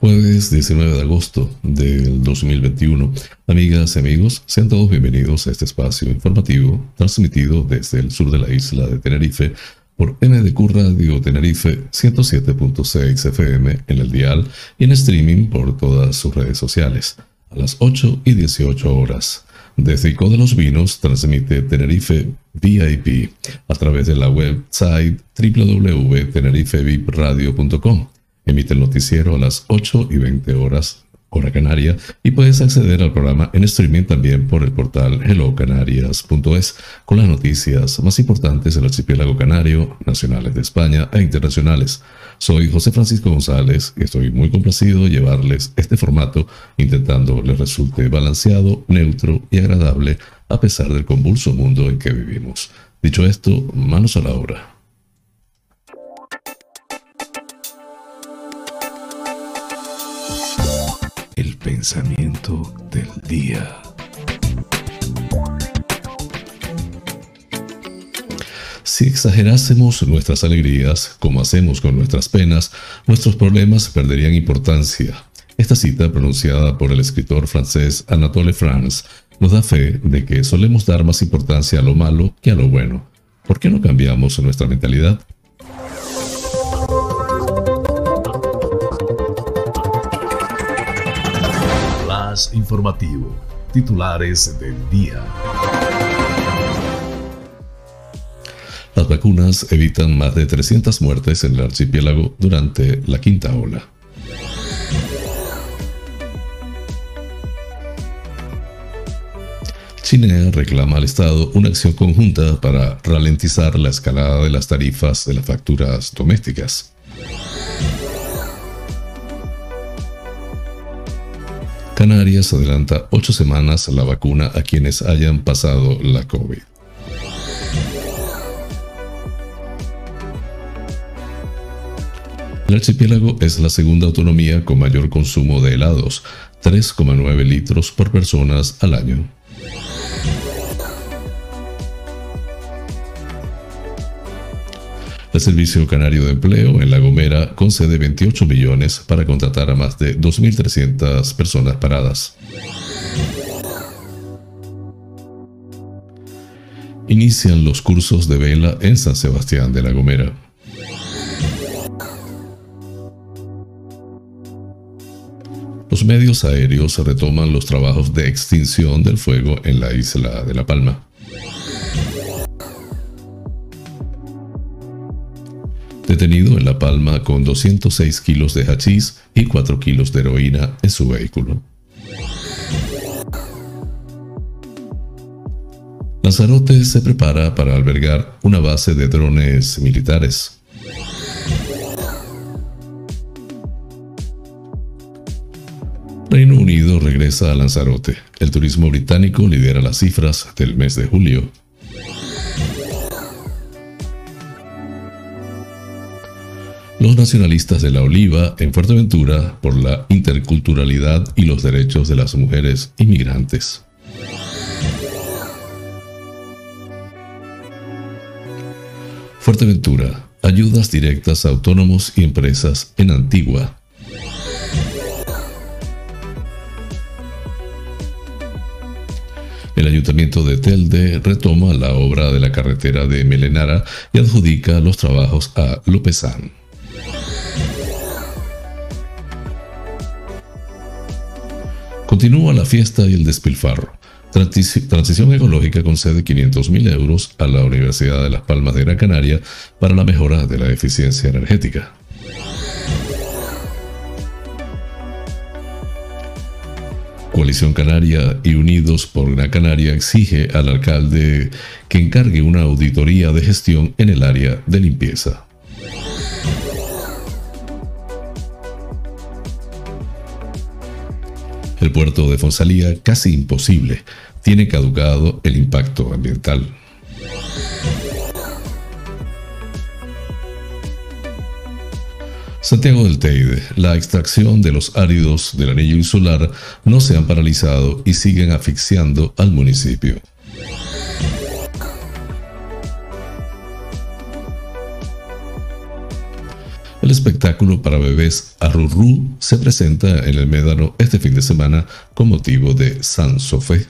Jueves 19 de agosto del 2021. Amigas y amigos, sean todos bienvenidos a este espacio informativo transmitido desde el sur de la isla de Tenerife por NDQ Radio Tenerife 107.6 FM en el dial y en streaming por todas sus redes sociales a las 8 y 18 horas. Desde Ico de los Vinos transmite Tenerife VIP a través de la website www.tenerifevipradio.com Emite el noticiero a las 8 y 20 horas hora canaria y puedes acceder al programa en streaming también por el portal hellocanarias.es con las noticias más importantes del archipiélago canario, nacionales de España e internacionales. Soy José Francisco González y estoy muy complacido de llevarles este formato intentando les resulte balanceado, neutro y agradable a pesar del convulso mundo en que vivimos. Dicho esto, manos a la obra. Pensamiento del día. Si exagerásemos nuestras alegrías, como hacemos con nuestras penas, nuestros problemas perderían importancia. Esta cita, pronunciada por el escritor francés Anatole France, nos da fe de que solemos dar más importancia a lo malo que a lo bueno. ¿Por qué no cambiamos nuestra mentalidad? Informativo. Titulares del día. Las vacunas evitan más de 300 muertes en el archipiélago durante la quinta ola. China reclama al Estado una acción conjunta para ralentizar la escalada de las tarifas de las facturas domésticas. Canarias adelanta ocho semanas la vacuna a quienes hayan pasado la COVID. El archipiélago es la segunda autonomía con mayor consumo de helados, 3,9 litros por personas al año. El Servicio Canario de Empleo en La Gomera concede 28 millones para contratar a más de 2.300 personas paradas. Inician los cursos de vela en San Sebastián de La Gomera. Los medios aéreos retoman los trabajos de extinción del fuego en la isla de La Palma. Detenido en La Palma con 206 kilos de hachís y 4 kilos de heroína en su vehículo. Lanzarote se prepara para albergar una base de drones militares. Reino Unido regresa a Lanzarote. El turismo británico lidera las cifras del mes de julio. Los nacionalistas de la oliva en Fuerteventura por la interculturalidad y los derechos de las mujeres inmigrantes. Fuerteventura, ayudas directas a autónomos y empresas en Antigua. El ayuntamiento de Telde retoma la obra de la carretera de Melenara y adjudica los trabajos a Lopezán. Continúa la fiesta y el despilfarro. Transición Ecológica concede 500.000 euros a la Universidad de Las Palmas de Gran Canaria para la mejora de la eficiencia energética. Coalición Canaria y Unidos por Gran Canaria exige al alcalde que encargue una auditoría de gestión en el área de limpieza. El puerto de Fonsalía casi imposible. tiene caducado el impacto ambiental. Santiago del Teide, la extracción de los áridos del anillo insular no se han paralizado y siguen asfixiando al municipio. El espectáculo para bebés Arurú se presenta en el Médano este fin de semana con motivo de San Sofé.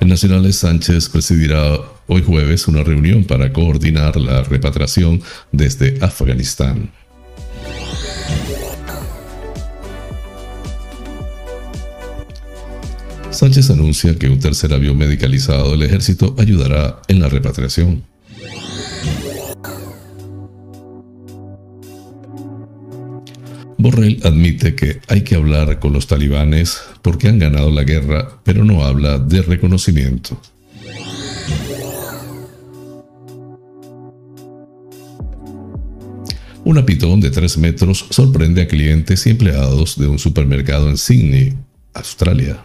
El Nacionales Sánchez presidirá hoy jueves una reunión para coordinar la repatriación desde Afganistán. Sánchez anuncia que un tercer avión medicalizado del ejército ayudará en la repatriación. Borrell admite que hay que hablar con los talibanes porque han ganado la guerra, pero no habla de reconocimiento. Una pitón de 3 metros sorprende a clientes y empleados de un supermercado en Sydney, Australia.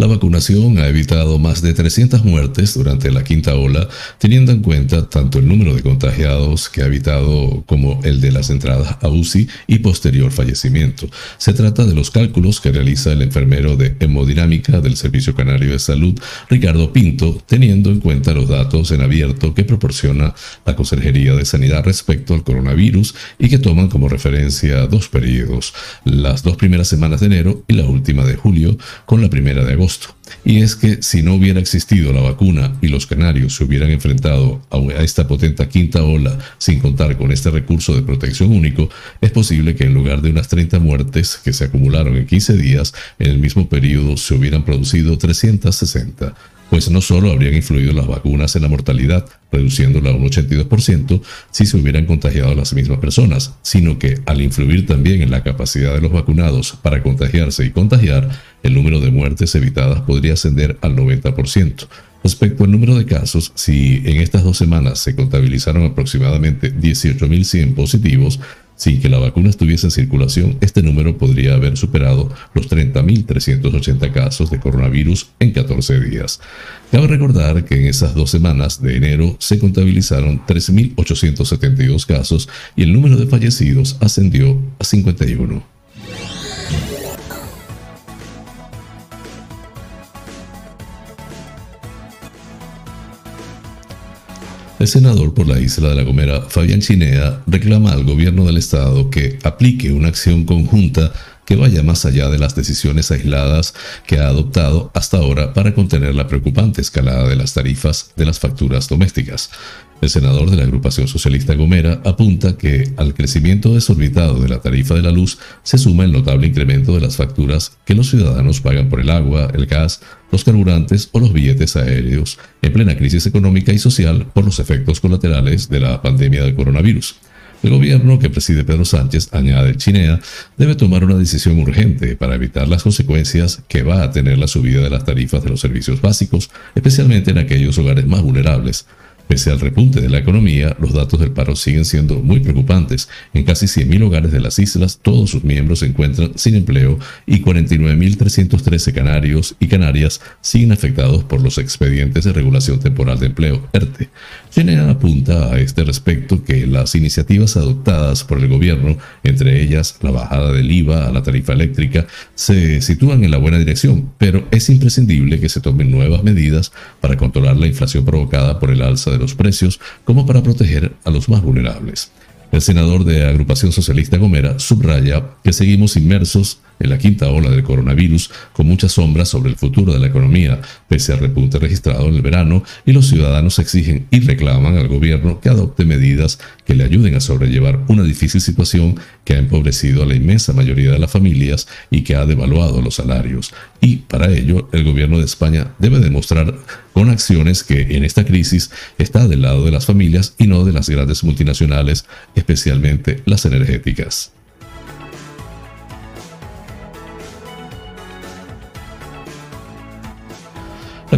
La vacunación ha evitado más de 300 muertes durante la quinta ola, teniendo en cuenta tanto el número de contagiados que ha evitado como el de las entradas a UCI y posterior fallecimiento. Se trata de los cálculos que realiza el enfermero de hemodinámica del Servicio Canario de Salud, Ricardo Pinto, teniendo en cuenta los datos en abierto que proporciona la Consejería de Sanidad respecto al coronavirus y que toman como referencia dos periodos, las dos primeras semanas de enero y la última de julio, con la primera de agosto y es que si no hubiera existido la vacuna y los canarios se hubieran enfrentado a esta potente quinta ola sin contar con este recurso de protección único, es posible que en lugar de unas 30 muertes que se acumularon en 15 días, en el mismo periodo se hubieran producido 360 pues no solo habrían influido las vacunas en la mortalidad, reduciéndola a un 82% si se hubieran contagiado las mismas personas, sino que al influir también en la capacidad de los vacunados para contagiarse y contagiar, el número de muertes evitadas podría ascender al 90%. Respecto al número de casos, si en estas dos semanas se contabilizaron aproximadamente 18.100 positivos, sin que la vacuna estuviese en circulación, este número podría haber superado los 30.380 casos de coronavirus en 14 días. Cabe recordar que en esas dos semanas de enero se contabilizaron 3.872 casos y el número de fallecidos ascendió a 51. El senador por la isla de La Gomera, Fabián Chinea, reclama al gobierno del estado que aplique una acción conjunta que vaya más allá de las decisiones aisladas que ha adoptado hasta ahora para contener la preocupante escalada de las tarifas de las facturas domésticas. El senador de la agrupación socialista Gomera apunta que al crecimiento desorbitado de la tarifa de la luz se suma el notable incremento de las facturas que los ciudadanos pagan por el agua, el gas, los carburantes o los billetes aéreos en plena crisis económica y social por los efectos colaterales de la pandemia del coronavirus. El gobierno que preside Pedro Sánchez, añade Chinea, debe tomar una decisión urgente para evitar las consecuencias que va a tener la subida de las tarifas de los servicios básicos, especialmente en aquellos hogares más vulnerables, Pese al repunte de la economía, los datos del paro siguen siendo muy preocupantes. En casi 100.000 hogares de las islas, todos sus miembros se encuentran sin empleo y 49.313 canarios y canarias siguen afectados por los expedientes de regulación temporal de empleo, ERTE. Genera apunta a este respecto que las iniciativas adoptadas por el gobierno, entre ellas la bajada del IVA a la tarifa eléctrica, se sitúan en la buena dirección, pero es imprescindible que se tomen nuevas medidas para controlar la inflación provocada por el alza de los precios como para proteger a los más vulnerables. El senador de Agrupación Socialista Gomera subraya que seguimos inmersos en la quinta ola del coronavirus, con muchas sombras sobre el futuro de la economía, pese al repunte registrado en el verano, y los ciudadanos exigen y reclaman al gobierno que adopte medidas que le ayuden a sobrellevar una difícil situación que ha empobrecido a la inmensa mayoría de las familias y que ha devaluado los salarios. Y para ello, el gobierno de España debe demostrar con acciones que en esta crisis está del lado de las familias y no de las grandes multinacionales, especialmente las energéticas.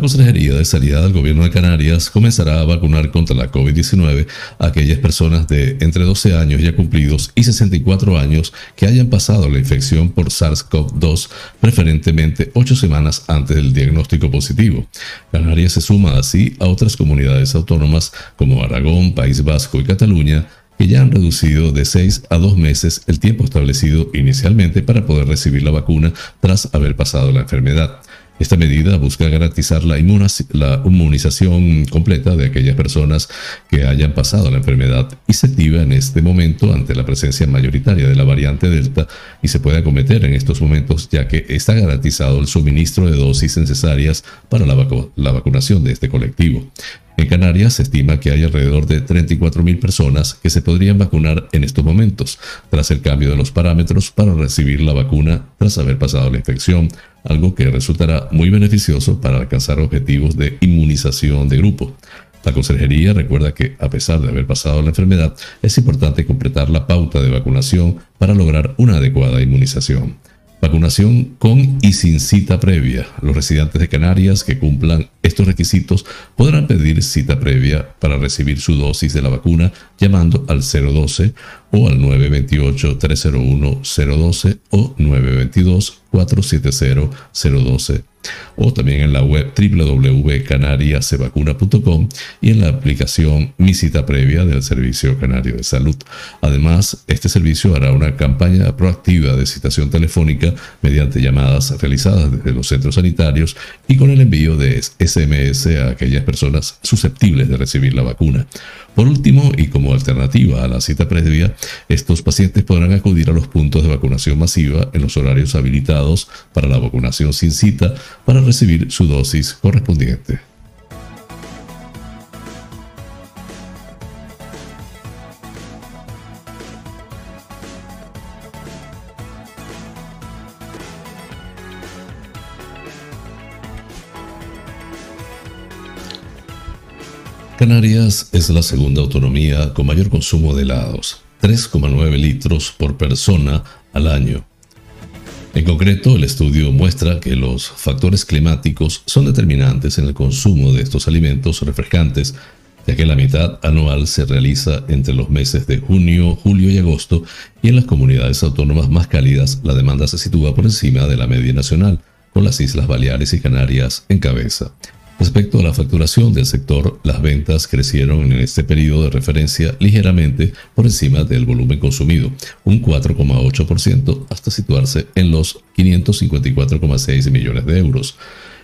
Consejería de Sanidad del Gobierno de Canarias comenzará a vacunar contra la COVID-19 a aquellas personas de entre 12 años ya cumplidos y 64 años que hayan pasado la infección por SARS-CoV-2 preferentemente 8 semanas antes del diagnóstico positivo. Canarias se suma así a otras comunidades autónomas como Aragón, País Vasco y Cataluña que ya han reducido de 6 a 2 meses el tiempo establecido inicialmente para poder recibir la vacuna tras haber pasado la enfermedad. Esta medida busca garantizar la, inmunización completa de aquellas personas que hayan pasado la enfermedad y se activa en este momento ante la presencia mayoritaria de la variante Delta y se puede acometer en estos momentos ya que está garantizado el suministro de dosis necesarias para la, la vacunación de este colectivo. En Canarias se estima que hay alrededor de 34.000 personas que se podrían vacunar en estos momentos, tras el cambio de los parámetros para recibir la vacuna tras haber pasado la infección, algo que resultará muy beneficioso para alcanzar objetivos de inmunización de grupo. La Consejería recuerda que, a pesar de haber pasado la enfermedad, es importante completar la pauta de vacunación para lograr una adecuada inmunización. Vacunación con y sin cita previa. Los residentes de Canarias que cumplan estos requisitos podrán pedir cita previa para recibir su dosis de la vacuna llamando al 012 o al 928-301-012 o 922-470-012 o también en la web www.canariasevacuna.com y en la aplicación Mi Cita Previa del Servicio Canario de Salud. Además, este servicio hará una campaña proactiva de citación telefónica mediante llamadas realizadas desde los centros sanitarios y con el envío de SMS a aquellas personas susceptibles de recibir la vacuna. Por último, y como alternativa a la cita previa, estos pacientes podrán acudir a los puntos de vacunación masiva en los horarios habilitados para la vacunación sin cita para recibir su dosis correspondiente. Canarias es la segunda autonomía con mayor consumo de helados, 3,9 litros por persona al año. En concreto, el estudio muestra que los factores climáticos son determinantes en el consumo de estos alimentos refrescantes, ya que la mitad anual se realiza entre los meses de junio, julio y agosto, y en las comunidades autónomas más cálidas la demanda se sitúa por encima de la media nacional, con las Islas Baleares y Canarias en cabeza. Respecto a la facturación del sector, las ventas crecieron en este periodo de referencia ligeramente por encima del volumen consumido, un 4,8% hasta situarse en los 554,6 millones de euros.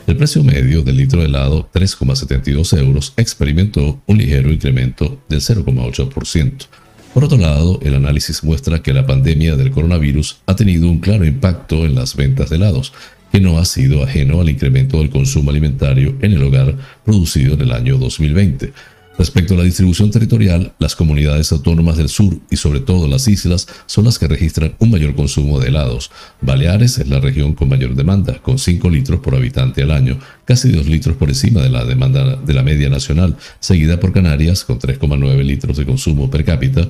El precio medio del litro de helado, 3,72 euros, experimentó un ligero incremento del 0,8%. Por otro lado, el análisis muestra que la pandemia del coronavirus ha tenido un claro impacto en las ventas de helados, que no ha sido ajeno al incremento del consumo alimentario en el hogar producido en el año 2020. Respecto a la distribución territorial, las comunidades autónomas del sur y sobre todo las islas son las que registran un mayor consumo de helados. Baleares es la región con mayor demanda, con 5 litros por habitante al año, casi 2 litros por encima de la demanda de la media nacional, seguida por Canarias con 3,9 litros de consumo per cápita.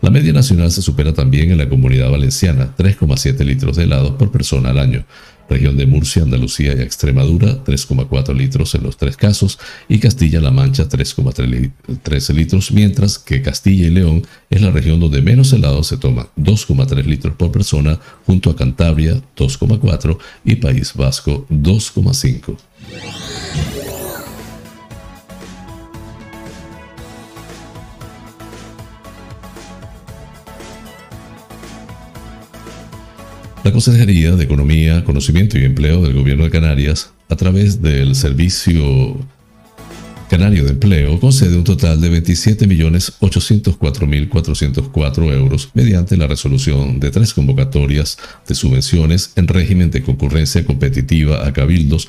La media nacional se supera también en la comunidad valenciana, 3,7 litros de helados por persona al año región de Murcia, Andalucía y Extremadura 3,4 litros en los tres casos y Castilla-La Mancha 3,3 litros, mientras que Castilla y León es la región donde menos helado se toma 2,3 litros por persona junto a Cantabria 2,4 y País Vasco 2,5. La Consejería de Economía, Conocimiento y Empleo del Gobierno de Canarias, a través del Servicio Canario de Empleo, concede un total de 27.804.404 euros mediante la resolución de tres convocatorias de subvenciones en régimen de concurrencia competitiva a cabildos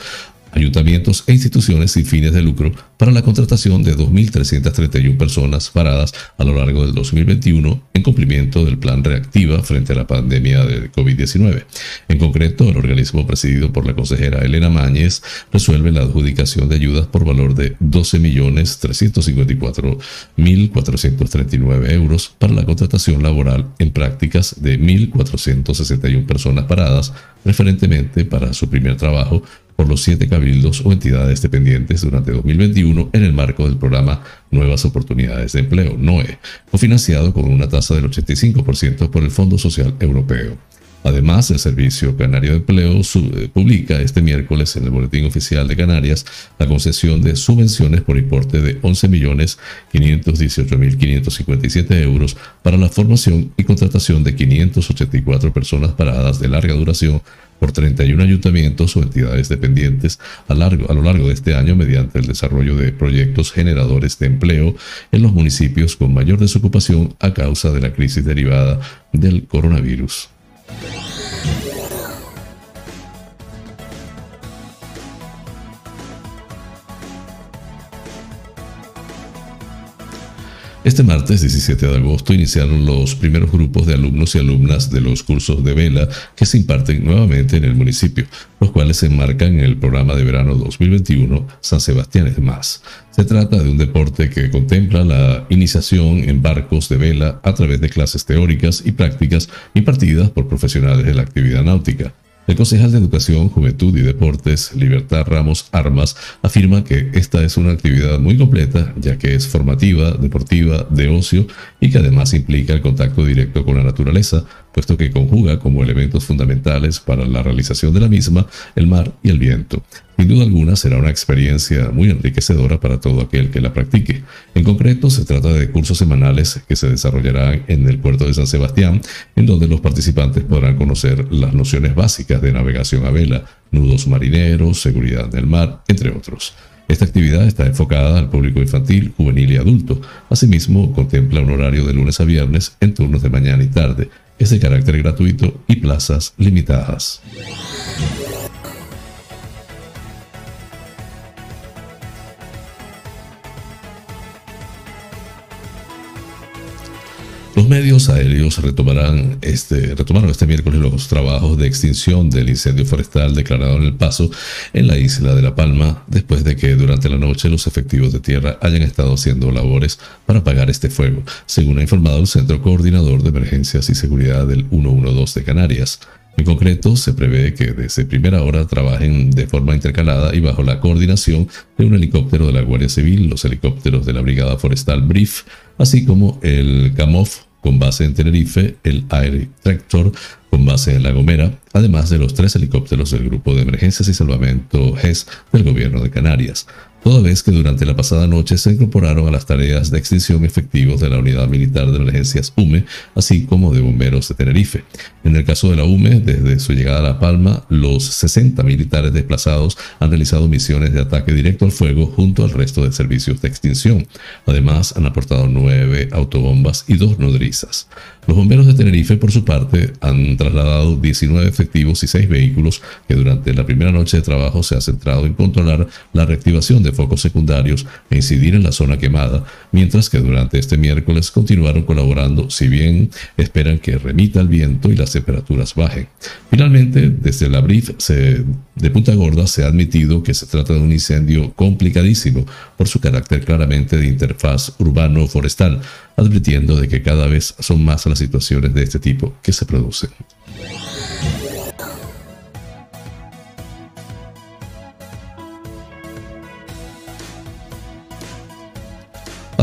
ayuntamientos e instituciones sin fines de lucro para la contratación de 2.331 personas paradas a lo largo del 2021 en cumplimiento del plan reactiva frente a la pandemia de COVID-19. En concreto, el organismo presidido por la consejera Elena Máñez resuelve la adjudicación de ayudas por valor de 12.354.439 euros para la contratación laboral en prácticas de 1.461 personas paradas referentemente para su primer trabajo por los siete cabildos o entidades dependientes durante 2021 en el marco del programa Nuevas Oportunidades de Empleo, NOE, cofinanciado con una tasa del 85% por el Fondo Social Europeo. Además, el Servicio Canario de Empleo eh, publica este miércoles en el Boletín Oficial de Canarias la concesión de subvenciones por importe de 11.518.557 euros para la formación y contratación de 584 personas paradas de larga duración por 31 ayuntamientos o entidades dependientes a, a lo largo de este año mediante el desarrollo de proyectos generadores de empleo en los municipios con mayor desocupación a causa de la crisis derivada del coronavirus. Este martes 17 de agosto iniciaron los primeros grupos de alumnos y alumnas de los cursos de vela que se imparten nuevamente en el municipio, los cuales se enmarcan en el programa de verano 2021 San Sebastián es más. Se trata de un deporte que contempla la iniciación en barcos de vela a través de clases teóricas y prácticas impartidas por profesionales de la actividad náutica. El concejal de Educación, Juventud y Deportes, Libertad Ramos Armas, afirma que esta es una actividad muy completa, ya que es formativa, deportiva, de ocio y que además implica el contacto directo con la naturaleza, puesto que conjuga como elementos fundamentales para la realización de la misma el mar y el viento. Sin duda alguna será una experiencia muy enriquecedora para todo aquel que la practique. En concreto, se trata de cursos semanales que se desarrollarán en el puerto de San Sebastián, en donde los participantes podrán conocer las nociones básicas de navegación a vela, nudos marineros, seguridad del mar, entre otros. Esta actividad está enfocada al público infantil, juvenil y adulto. Asimismo, contempla un horario de lunes a viernes en turnos de mañana y tarde, es de carácter gratuito y plazas limitadas. Los medios aéreos retomarán este, retomaron este miércoles los trabajos de extinción del incendio forestal declarado en El Paso, en la isla de La Palma, después de que durante la noche los efectivos de tierra hayan estado haciendo labores para apagar este fuego, según ha informado el Centro Coordinador de Emergencias y Seguridad del 112 de Canarias. En concreto, se prevé que desde primera hora trabajen de forma intercalada y bajo la coordinación de un helicóptero de la Guardia Civil, los helicópteros de la Brigada Forestal BRIF, así como el CAMOF con base en Tenerife, el Air Tractor con base en La Gomera, además de los tres helicópteros del Grupo de Emergencias y Salvamento GES del Gobierno de Canarias toda vez que durante la pasada noche se incorporaron a las tareas de extinción efectivos de la Unidad Militar de Emergencias UME, así como de bomberos de Tenerife. En el caso de la UME, desde su llegada a La Palma, los 60 militares desplazados han realizado misiones de ataque directo al fuego junto al resto de servicios de extinción. Además, han aportado nueve autobombas y dos nodrizas. Los bomberos de Tenerife, por su parte, han trasladado 19 efectivos y 6 vehículos que durante la primera noche de trabajo se ha centrado en controlar la reactivación de focos secundarios e incidir en la zona quemada, mientras que durante este miércoles continuaron colaborando, si bien esperan que remita el viento y las temperaturas bajen. Finalmente, desde la BRIF de Punta Gorda se ha admitido que se trata de un incendio complicadísimo por su carácter claramente de interfaz urbano-forestal, advirtiendo de que cada vez son más las situaciones de este tipo que se producen.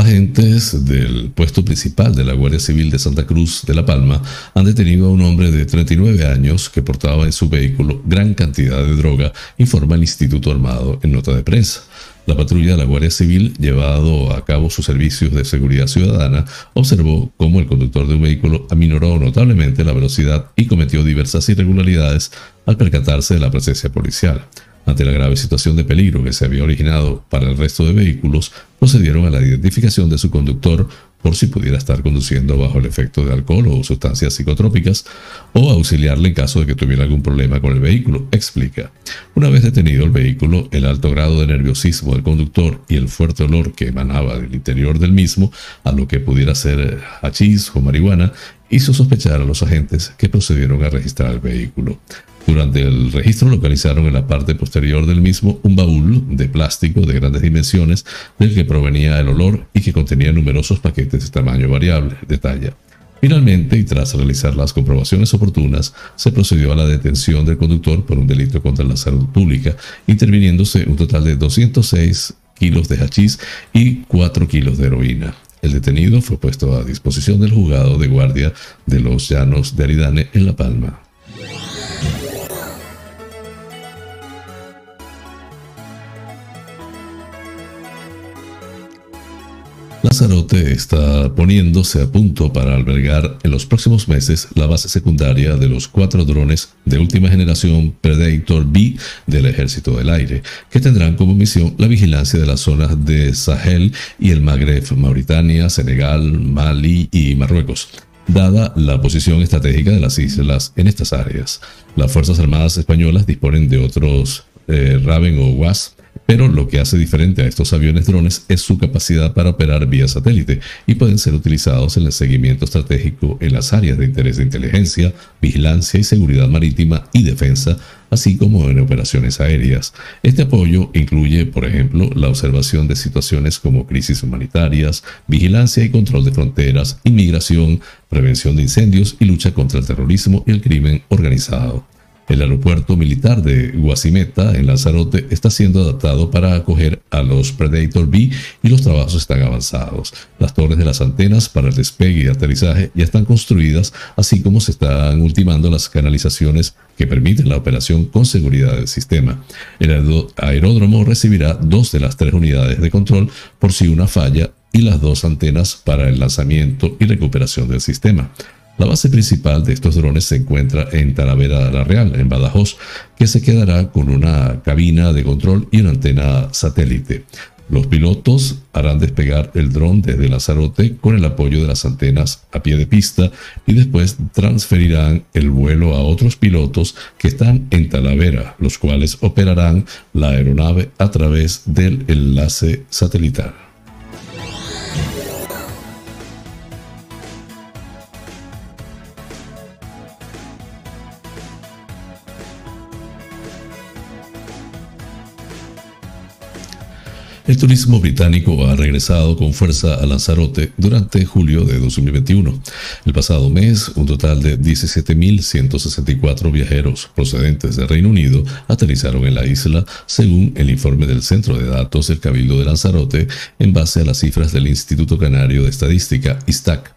Agentes del puesto principal de la Guardia Civil de Santa Cruz de La Palma han detenido a un hombre de 39 años que portaba en su vehículo gran cantidad de droga, informa el Instituto Armado en nota de prensa. La patrulla de la Guardia Civil, llevado a cabo sus servicios de seguridad ciudadana, observó cómo el conductor de un vehículo aminoró notablemente la velocidad y cometió diversas irregularidades al percatarse de la presencia policial. Ante la grave situación de peligro que se había originado para el resto de vehículos, procedieron a la identificación de su conductor por si pudiera estar conduciendo bajo el efecto de alcohol o sustancias psicotrópicas, o auxiliarle en caso de que tuviera algún problema con el vehículo, explica. Una vez detenido el vehículo, el alto grado de nerviosismo del conductor y el fuerte olor que emanaba del interior del mismo, a lo que pudiera ser hachís o marihuana, hizo sospechar a los agentes que procedieron a registrar el vehículo. Durante el registro localizaron en la parte posterior del mismo un baúl de plástico de grandes dimensiones del que provenía el olor y que contenía numerosos paquetes de tamaño variable, de talla. Finalmente, y tras realizar las comprobaciones oportunas, se procedió a la detención del conductor por un delito contra la salud pública, interviniéndose un total de 206 kilos de hachís y 4 kilos de heroína. El detenido fue puesto a disposición del juzgado de guardia de los Llanos de Aridane en La Palma. Lanzarote está poniéndose a punto para albergar en los próximos meses la base secundaria de los cuatro drones de última generación Predator B del Ejército del Aire, que tendrán como misión la vigilancia de las zonas de Sahel y el Magreb, Mauritania, Senegal, Mali y Marruecos dada la posición estratégica de las islas en estas áreas. Las Fuerzas Armadas Españolas disponen de otros eh, Raven o WASP pero lo que hace diferente a estos aviones drones es su capacidad para operar vía satélite y pueden ser utilizados en el seguimiento estratégico en las áreas de interés de inteligencia, vigilancia y seguridad marítima y defensa, así como en operaciones aéreas. Este apoyo incluye, por ejemplo, la observación de situaciones como crisis humanitarias, vigilancia y control de fronteras, inmigración, prevención de incendios y lucha contra el terrorismo y el crimen organizado. El aeropuerto militar de Guasimeta, en Lanzarote, está siendo adaptado para acoger a los Predator B y los trabajos están avanzados. Las torres de las antenas para el despegue y aterrizaje ya están construidas, así como se están ultimando las canalizaciones que permiten la operación con seguridad del sistema. El aeródromo recibirá dos de las tres unidades de control por si una falla y las dos antenas para el lanzamiento y recuperación del sistema. La base principal de estos drones se encuentra en Talavera de la Real, en Badajoz, que se quedará con una cabina de control y una antena satélite. Los pilotos harán despegar el dron desde Lanzarote con el apoyo de las antenas a pie de pista y después transferirán el vuelo a otros pilotos que están en Talavera, los cuales operarán la aeronave a través del enlace satelital. El turismo británico ha regresado con fuerza a Lanzarote durante julio de 2021. El pasado mes, un total de 17.164 viajeros procedentes del Reino Unido aterrizaron en la isla, según el informe del Centro de Datos del Cabildo de Lanzarote, en base a las cifras del Instituto Canario de Estadística, ISTAC.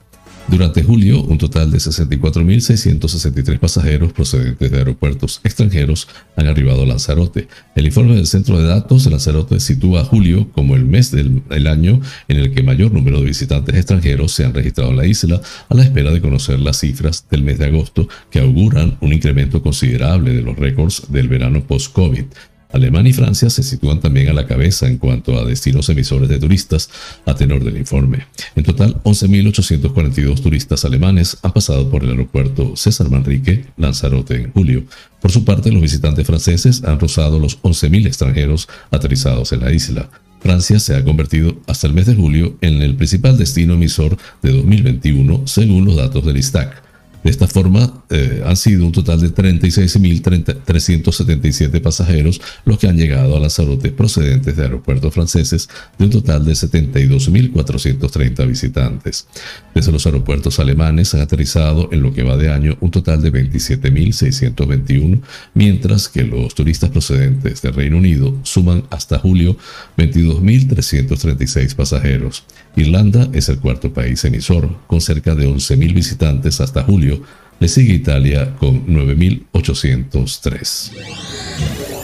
Durante julio, un total de 64.663 pasajeros procedentes de aeropuertos extranjeros han arribado a Lanzarote. El informe del Centro de Datos de Lanzarote sitúa a julio como el mes del año en el que mayor número de visitantes extranjeros se han registrado en la isla, a la espera de conocer las cifras del mes de agosto que auguran un incremento considerable de los récords del verano post-COVID. Alemania y Francia se sitúan también a la cabeza en cuanto a destinos emisores de turistas, a tenor del informe. En total, 11.842 turistas alemanes han pasado por el aeropuerto César Manrique, Lanzarote, en julio. Por su parte, los visitantes franceses han rozado los 11.000 extranjeros aterrizados en la isla. Francia se ha convertido hasta el mes de julio en el principal destino emisor de 2021, según los datos del ISTAC. De esta forma, eh, han sido un total de 36.377 pasajeros los que han llegado a Lanzarote procedentes de aeropuertos franceses, de un total de 72.430 visitantes. Desde los aeropuertos alemanes han aterrizado en lo que va de año un total de 27.621, mientras que los turistas procedentes del Reino Unido suman hasta julio 22.336 pasajeros. Irlanda es el cuarto país emisor, con cerca de 11.000 visitantes hasta julio. Le sigue Italia con 9.803.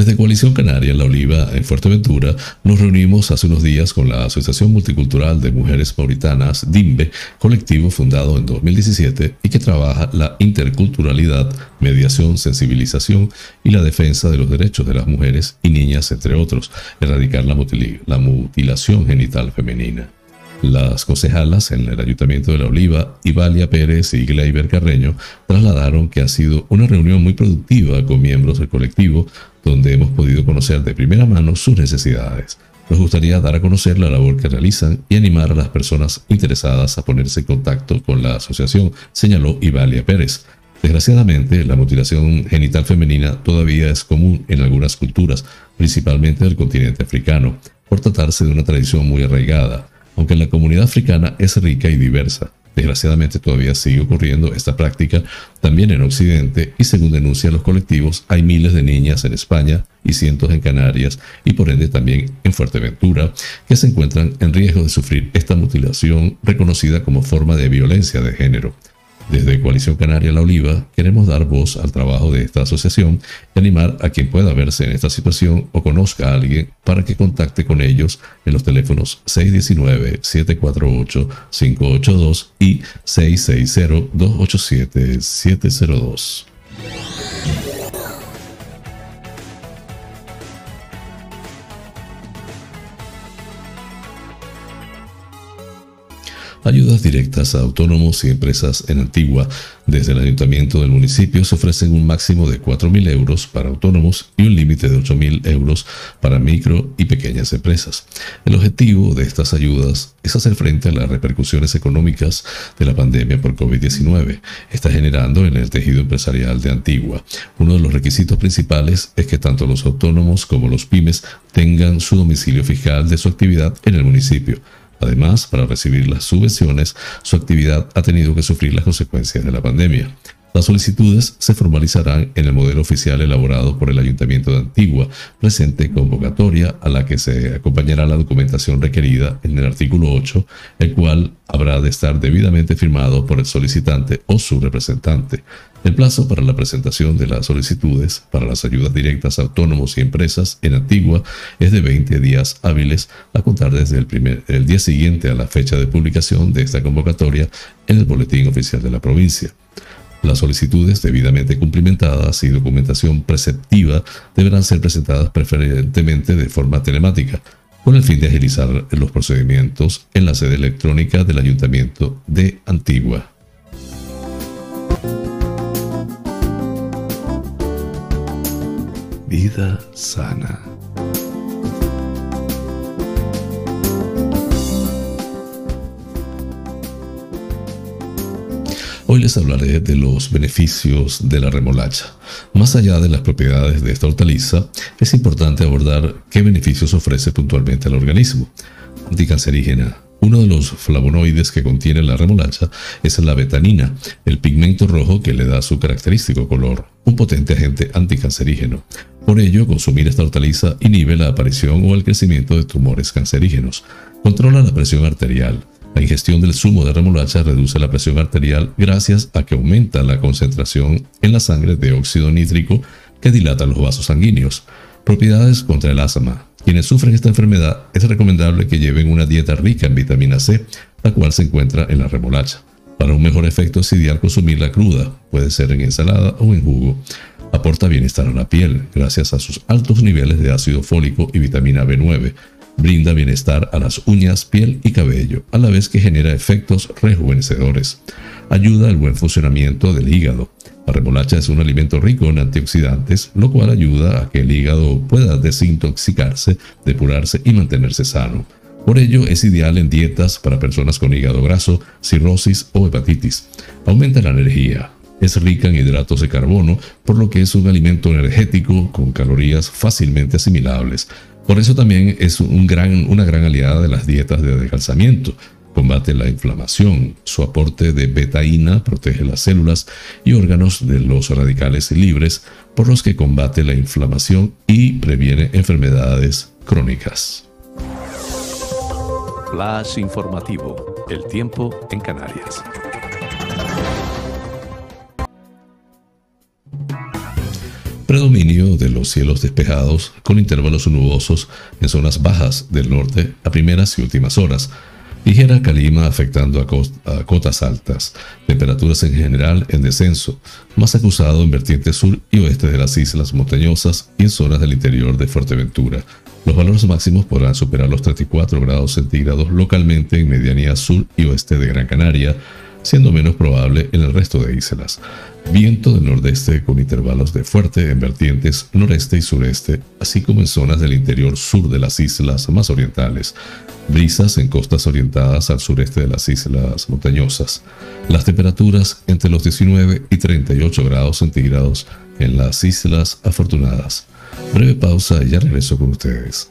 Desde Coalición Canaria La Oliva, en Fuerteventura, nos reunimos hace unos días con la Asociación Multicultural de Mujeres Mauritanas, DIMBE, colectivo fundado en 2017 y que trabaja la interculturalidad, mediación, sensibilización y la defensa de los derechos de las mujeres y niñas, entre otros, erradicar la, la mutilación genital femenina. Las concejalas en el Ayuntamiento de La Oliva, Ivalia Pérez y Gleiber Carreño, trasladaron que ha sido una reunión muy productiva con miembros del colectivo, donde hemos podido conocer de primera mano sus necesidades. Nos gustaría dar a conocer la labor que realizan y animar a las personas interesadas a ponerse en contacto con la asociación, señaló Ivalia Pérez. Desgraciadamente, la mutilación genital femenina todavía es común en algunas culturas, principalmente del continente africano, por tratarse de una tradición muy arraigada, aunque la comunidad africana es rica y diversa. Desgraciadamente todavía sigue ocurriendo esta práctica también en Occidente y según denuncian los colectivos hay miles de niñas en España y cientos en Canarias y por ende también en Fuerteventura que se encuentran en riesgo de sufrir esta mutilación reconocida como forma de violencia de género. Desde Coalición Canaria La Oliva queremos dar voz al trabajo de esta asociación y animar a quien pueda verse en esta situación o conozca a alguien para que contacte con ellos en los teléfonos 619-748-582 y 660-287-702. Ayudas directas a autónomos y empresas en Antigua. Desde el ayuntamiento del municipio se ofrecen un máximo de 4.000 euros para autónomos y un límite de 8.000 euros para micro y pequeñas empresas. El objetivo de estas ayudas es hacer frente a las repercusiones económicas de la pandemia por COVID-19. Está generando en el tejido empresarial de Antigua. Uno de los requisitos principales es que tanto los autónomos como los pymes tengan su domicilio fiscal de su actividad en el municipio. Además, para recibir las subvenciones, su actividad ha tenido que sufrir las consecuencias de la pandemia. Las solicitudes se formalizarán en el modelo oficial elaborado por el Ayuntamiento de Antigua, presente convocatoria a la que se acompañará la documentación requerida en el artículo 8, el cual habrá de estar debidamente firmado por el solicitante o su representante. El plazo para la presentación de las solicitudes para las ayudas directas a autónomos y empresas en Antigua es de 20 días hábiles a contar desde el, día siguiente a la fecha de publicación de esta convocatoria en el Boletín Oficial de la provincia. Las solicitudes debidamente cumplimentadas y documentación preceptiva deberán ser presentadas preferentemente de forma telemática, con el fin de agilizar los procedimientos en la sede electrónica del Ayuntamiento de Antigua. Vida sana. Hoy les hablaré de los beneficios de la remolacha. Más allá de las propiedades de esta hortaliza, es importante abordar qué beneficios ofrece puntualmente al organismo. Anticancerígena. Uno de los flavonoides que contiene la remolacha es la betanina, el pigmento rojo que le da su característico color, un potente agente anticancerígeno. Por ello, consumir esta hortaliza inhibe la aparición o el crecimiento de tumores cancerígenos, controla la presión arterial, la ingestión del zumo de remolacha reduce la presión arterial gracias a que aumenta la concentración en la sangre de óxido nítrico que dilata los vasos sanguíneos. Propiedades contra el asma. Quienes sufren esta enfermedad es recomendable que lleven una dieta rica en vitamina C, la cual se encuentra en la remolacha. Para un mejor efecto es ideal consumirla cruda, puede ser en ensalada o en jugo. Aporta bienestar a la piel gracias a sus altos niveles de ácido fólico y vitamina B9 Brinda bienestar a las uñas, piel y cabello, a la vez que genera efectos rejuvenecedores. Ayuda al buen funcionamiento del hígado. La remolacha es un alimento rico en antioxidantes, lo cual ayuda a que el hígado pueda desintoxicarse, depurarse y mantenerse sano. Por ello es ideal en dietas para personas con hígado graso, cirrosis o hepatitis. Aumenta la energía. Es rica en hidratos de carbono, por lo que es un alimento energético con calorías fácilmente asimilables. Por eso también es una gran aliada de las dietas de descalzamiento. Combate la inflamación. Su aporte de betaína protege las células y órganos de los radicales libres, por los que combate la inflamación y previene enfermedades crónicas. Flash informativo. El tiempo en Canarias. Predominio de los cielos despejados con intervalos nubosos en zonas bajas del norte a primeras y últimas horas. Ligera calima afectando a, cotas altas. Temperaturas en general en descenso, más acusado en vertientes sur y oeste de las islas montañosas y en zonas del interior de Fuerteventura. Los valores máximos podrán superar los 34 grados centígrados localmente en medianía sur y oeste de Gran Canaria, siendo menos probable en el resto de islas. Viento del nordeste con intervalos de fuerte en vertientes noreste y sureste, así como en zonas del interior sur de las islas más orientales. Brisas en costas orientadas al sureste de las islas montañosas. Las temperaturas entre los 19 y 38 grados centígrados en las islas afortunadas. Breve pausa y ya regreso con ustedes.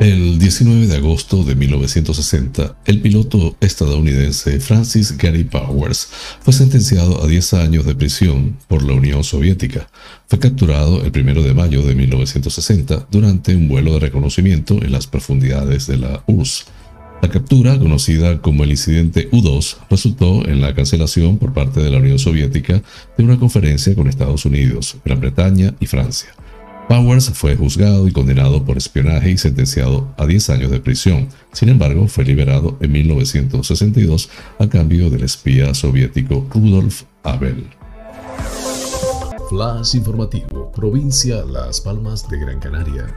El 19 de agosto de 1960, el piloto estadounidense Francis Gary Powers fue sentenciado a 10 años de prisión por la Unión Soviética. Fue capturado el 1 de mayo de 1960 durante un vuelo de reconocimiento en las profundidades de la URSS. La captura, conocida como el incidente U-2, resultó en la cancelación por parte de la Unión Soviética de una conferencia con Estados Unidos, Gran Bretaña y Francia. Powers fue juzgado y condenado por espionaje y sentenciado a 10 años de prisión. Sin embargo, fue liberado en 1962 a cambio del espía soviético Rudolf Abel. Flash informativo, provincia Las Palmas de Gran Canaria.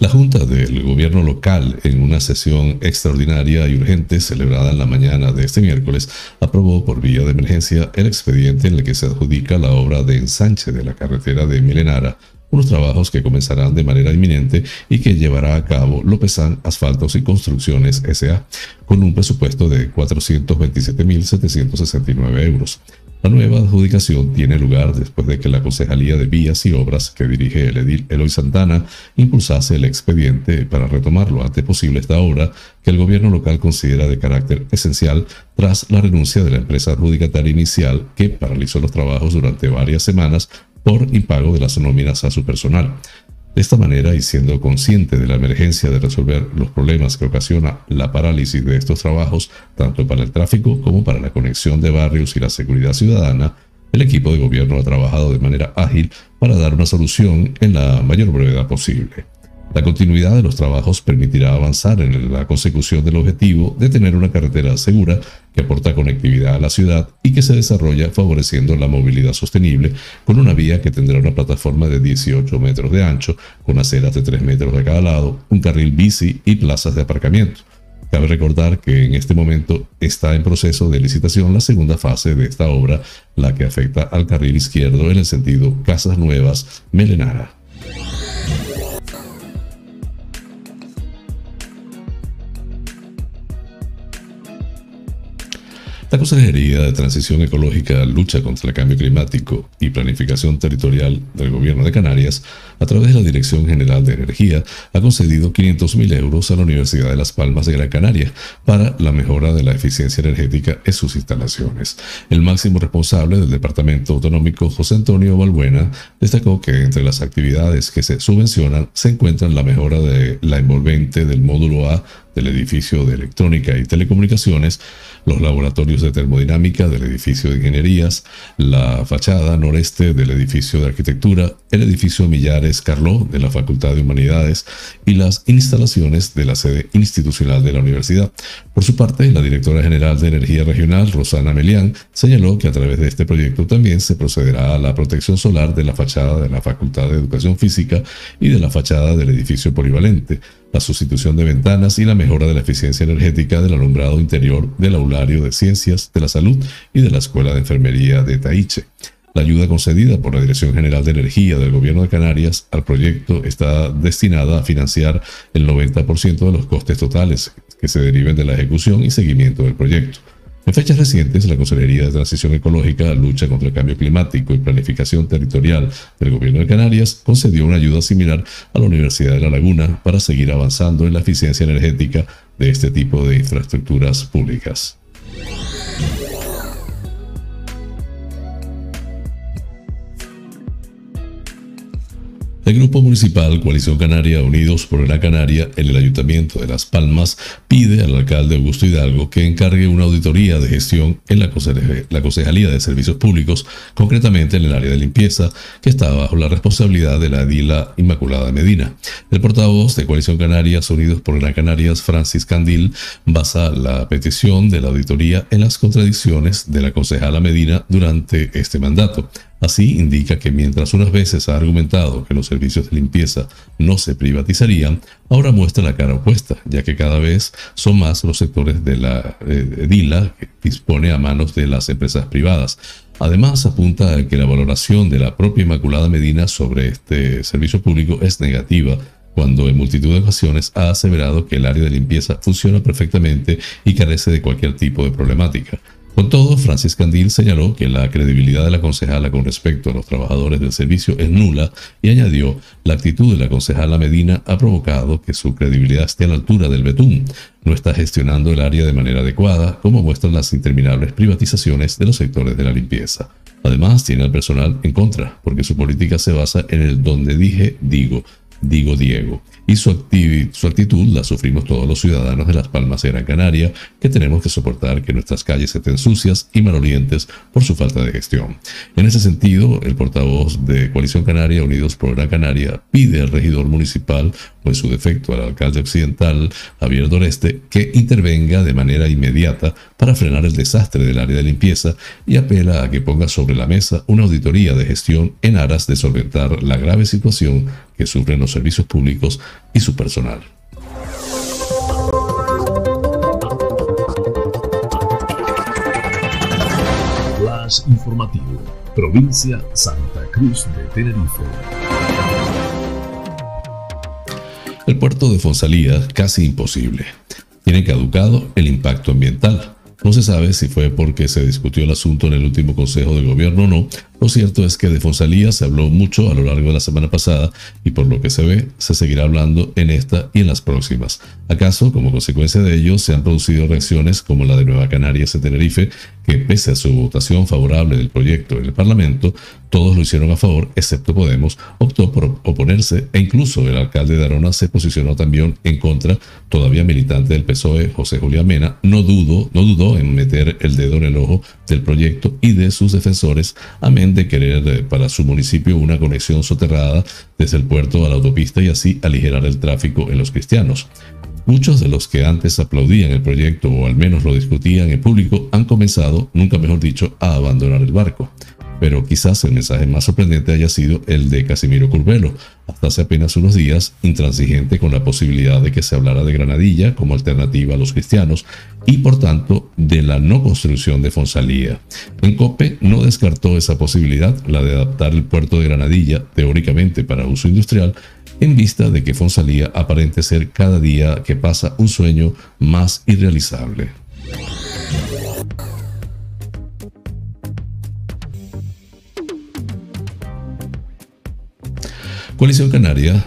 La Junta del Gobierno local, en una sesión extraordinaria y urgente celebrada en la mañana de este miércoles, aprobó por vía de emergencia el expediente en el que se adjudica la obra de ensanche de la carretera de Milenara, unos trabajos que comenzarán de manera inminente y que llevará a cabo Lópezán Asfaltos y Construcciones S.A., con un presupuesto de 427.769 euros. La nueva adjudicación tiene lugar después de que la Concejalía de Vías y Obras, que dirige el edil Eloy Santana, impulsase el expediente para retomar lo antes posible esta obra que el gobierno local considera de carácter esencial tras la renuncia de la empresa adjudicataria inicial que paralizó los trabajos durante varias semanas por impago de las nóminas a su personal. De esta manera, y siendo consciente de la emergencia de resolver los problemas que ocasiona la parálisis de estos trabajos, tanto para el tráfico como para la conexión de barrios y la seguridad ciudadana, el equipo de gobierno ha trabajado de manera ágil para dar una solución en la mayor brevedad posible. La continuidad de los trabajos permitirá avanzar en la consecución del objetivo de tener una carretera segura que aporta conectividad a la ciudad y que se desarrolla favoreciendo la movilidad sostenible con una vía que tendrá una plataforma de 18 metros de ancho, con aceras de 3 metros de cada lado, un carril bici y plazas de aparcamiento. Cabe recordar que en este momento está en proceso de licitación la segunda fase de esta obra, la que afecta al carril izquierdo en el sentido Casas Nuevas, Melenara. La Consejería de Transición Ecológica, Lucha contra el Cambio Climático y Planificación Territorial del Gobierno de Canarias, a través de la Dirección General de Energía, ha concedido 500.000 euros a la Universidad de Las Palmas de Gran Canaria para la mejora de la eficiencia energética en sus instalaciones. El máximo responsable del Departamento Autonómico, José Antonio Balbuena, destacó que entre las actividades que se subvencionan se encuentran la mejora de la envolvente del módulo A del edificio de electrónica y telecomunicaciones, los laboratorios de termodinámica del edificio de ingenierías, la fachada noreste del edificio de arquitectura, el edificio Millares Carló de la Facultad de Humanidades y las instalaciones de la sede institucional de la universidad. Por su parte, la directora general de Energía Regional, Rosana Melián, señaló que a través de este proyecto también se procederá a la protección solar de la fachada de la Facultad de Educación Física y de la fachada del edificio polivalente la sustitución de ventanas y la mejora de la eficiencia energética del alumbrado interior del aulario de Ciencias de la Salud y de la Escuela de Enfermería de Taiche. La ayuda concedida por la Dirección General de Energía del Gobierno de Canarias al proyecto está destinada a financiar el 90% de los costes totales que se deriven de la ejecución y seguimiento del proyecto. En fechas recientes, la Consejería de Transición Ecológica, Lucha contra el Cambio Climático y Planificación Territorial del Gobierno de Canarias concedió una ayuda similar a la Universidad de La Laguna para seguir avanzando en la eficiencia energética de este tipo de infraestructuras públicas. El Grupo Municipal Coalición Canaria Unidos por una Canaria en el Ayuntamiento de Las Palmas pide al alcalde Augusto Hidalgo que encargue una auditoría de gestión en la, Concejalía de Servicios Públicos, concretamente en el área de limpieza, que está bajo la responsabilidad de la Edila Inmaculada Medina. El portavoz de Coalición Canarias Unidos por una Canarias, Francis Candil, basa la petición de la auditoría en las contradicciones de la concejala Medina durante este mandato. Así indica que mientras unas veces ha argumentado que los servicios de limpieza no se privatizarían, ahora muestra la cara opuesta, ya que cada vez son más los sectores de la eh, DILA que dispone a manos de las empresas privadas. Además, apunta a que la valoración de la propia Inmaculada Medina sobre este servicio público es negativa, cuando en multitud de ocasiones ha aseverado que el área de limpieza funciona perfectamente y carece de cualquier tipo de problemática. Con todo, Francis Candil señaló que la credibilidad de la concejala con respecto a los trabajadores del servicio es nula y añadió, la actitud de la concejala Medina ha provocado que su credibilidad esté a la altura del betún. No está gestionando el área de manera adecuada, como muestran las interminables privatizaciones de los sectores de la limpieza. Además, tiene al personal en contra, porque su política se basa en el donde dije, digo, digo Diego. Y su, actitud la sufrimos todos los ciudadanos de Las Palmas de Gran Canaria, que tenemos que soportar que nuestras calles estén sucias y malolientes por su falta de gestión. En ese sentido, el portavoz de Coalición Canaria Unidos por Gran Canaria pide al regidor municipal, o en su defecto al alcalde occidental, Javier Doreste, que intervenga de manera inmediata para frenar el desastre del área de limpieza y apela a que ponga sobre la mesa una auditoría de gestión en aras de solventar la grave situación que sufren los servicios públicos y su personal. Provincia Santa Cruz de Tenerife. El puerto de Fonsalía casi imposible. Tiene caducado el impacto ambiental. No se sabe si fue porque se discutió el asunto en el último Consejo de Gobierno o no, lo cierto es que de Fonsalía se habló mucho a lo largo de la semana pasada y por lo que se ve, se seguirá hablando en esta y en las próximas. ¿Acaso, como consecuencia de ello, se han producido reacciones como la de Nueva Canarias en Tenerife, que pese a su votación favorable del proyecto en el Parlamento, todos lo hicieron a favor, excepto Podemos, optó por oponerse e incluso el alcalde de Arona se posicionó también en contra, todavía militante del PSOE, José Julián Mena, no, dudo, no dudó en meter el dedo en el ojo del proyecto y de sus defensores, a menos bien de querer eh, para su municipio una conexión soterrada desde el puerto a la autopista y así aligerar el tráfico en los cristianos. Muchos de los que antes aplaudían el proyecto o al menos lo discutían en público han comenzado, nunca mejor dicho, a abandonar el barco pero quizás el mensaje más sorprendente haya sido el de Casimiro Curvelo, hasta hace apenas unos días intransigente con la posibilidad de que se hablara de Granadilla como alternativa a los cristianos y por tanto de la no construcción de Fonsalía. En COPE no descartó esa posibilidad, la de adaptar el puerto de Granadilla teóricamente para uso industrial, en vista de que Fonsalía aparente ser cada día que pasa un sueño más irrealizable. Coalición Canaria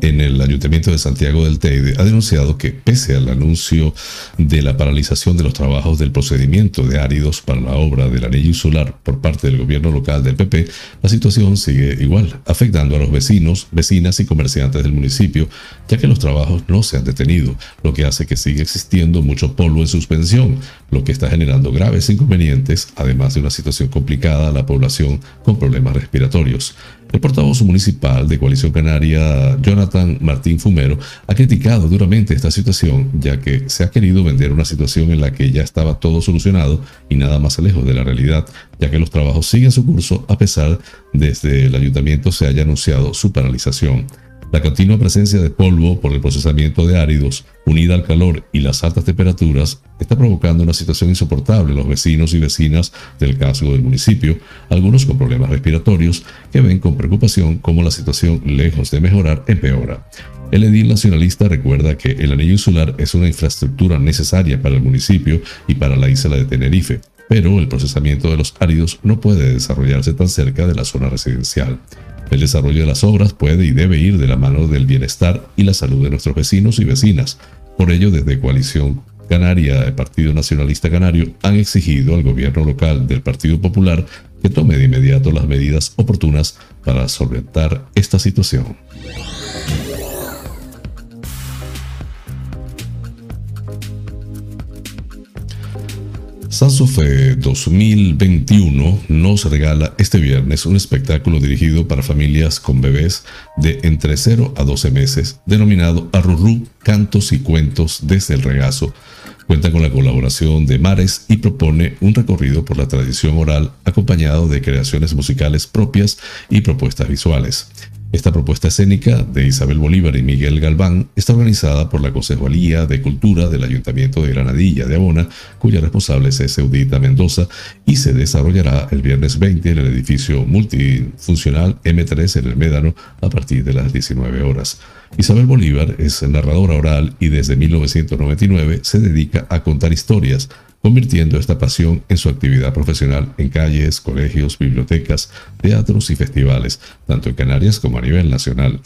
en el Ayuntamiento de Santiago del Teide ha denunciado que pese al anuncio de la paralización de los trabajos del procedimiento de áridos para la obra del anillo insular por parte del gobierno local del PP, la situación sigue igual, afectando a los vecinos, vecinas y comerciantes del municipio, ya que los trabajos no se han detenido, lo que hace que siga existiendo mucho polvo en suspensión, lo que está generando graves inconvenientes, además de una situación complicada a la población con problemas respiratorios. El portavoz municipal de Coalición Canaria, Jonathan Martín Fumero, ha criticado duramente esta situación, ya que se ha querido vender una situación en la que ya estaba todo solucionado y nada más lejos de la realidad, ya que los trabajos siguen su curso a pesar desde el ayuntamiento se haya anunciado su paralización. La continua presencia de polvo por el procesamiento de áridos, unida al calor y las altas temperaturas, está provocando una situación insoportable a los vecinos y vecinas del casco del municipio, algunos con problemas respiratorios, que ven con preocupación cómo la situación, lejos de mejorar, empeora. El edil nacionalista recuerda que el anillo insular es una infraestructura necesaria para el municipio y para la isla de Tenerife, pero el procesamiento de los áridos no puede desarrollarse tan cerca de la zona residencial. El desarrollo de las obras puede y debe ir de la mano del bienestar y la salud de nuestros vecinos y vecinas. Por ello, desde Coalición Canaria, el Partido Nacionalista Canario, han exigido al gobierno local del Partido Popular que tome de inmediato las medidas oportunas para solventar esta situación. Sansofe 2021 nos regala este viernes un espectáculo dirigido para familias con bebés de entre 0 a 12 meses, denominado Arrurú Cantos y Cuentos desde el Regazo. Cuenta con la colaboración de Mares y propone un recorrido por la tradición oral acompañado de creaciones musicales propias y propuestas visuales. Esta propuesta escénica de Isabel Bolívar y Miguel Galván está organizada por la Concejalía de Cultura del Ayuntamiento de Granadilla de Abona, cuya responsable es Eudita Mendoza, y se desarrollará el viernes 20 en el edificio multifuncional M3 en el Médano a partir de las 19 horas. Isabel Bolívar es narradora oral y desde 1999 se dedica a contar historias convirtiendo esta pasión en su actividad profesional en calles, colegios, bibliotecas, teatros y festivales, tanto en Canarias como a nivel nacional.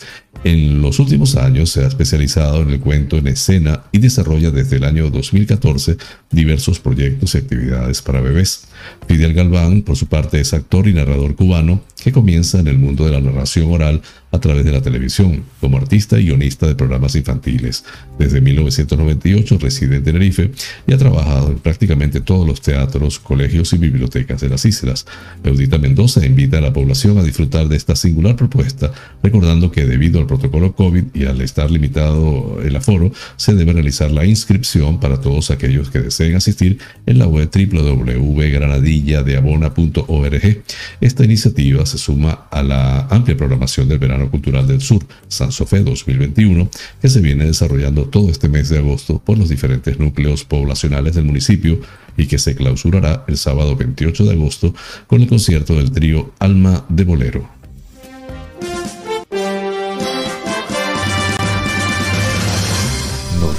En los últimos años se ha especializado en el cuento en escena y desarrolla desde el año 2014 diversos proyectos y actividades para bebés. Fidel Galván, por su parte, es actor y narrador cubano que comienza en el mundo de la narración oral a través de la televisión, como artista y guionista de programas infantiles. Desde 1998 reside en Tenerife y ha trabajado en prácticamente todos los teatros, colegios y bibliotecas de las islas. Eudita Mendoza invita a la población a disfrutar de esta singular propuesta, recordando que debido al protocolo COVID y al estar limitado el aforo, se debe realizar la inscripción para todos aquellos que deseen asistir en la web www.granadilladeabona.org. Esta iniciativa se suma a la amplia programación del verano cultural del sur, San Sofé 2021, que se viene desarrollando todo este mes de agosto por los diferentes núcleos poblacionales del municipio y que se clausurará el sábado 28 de agosto con el concierto del trío Alma de Bolero.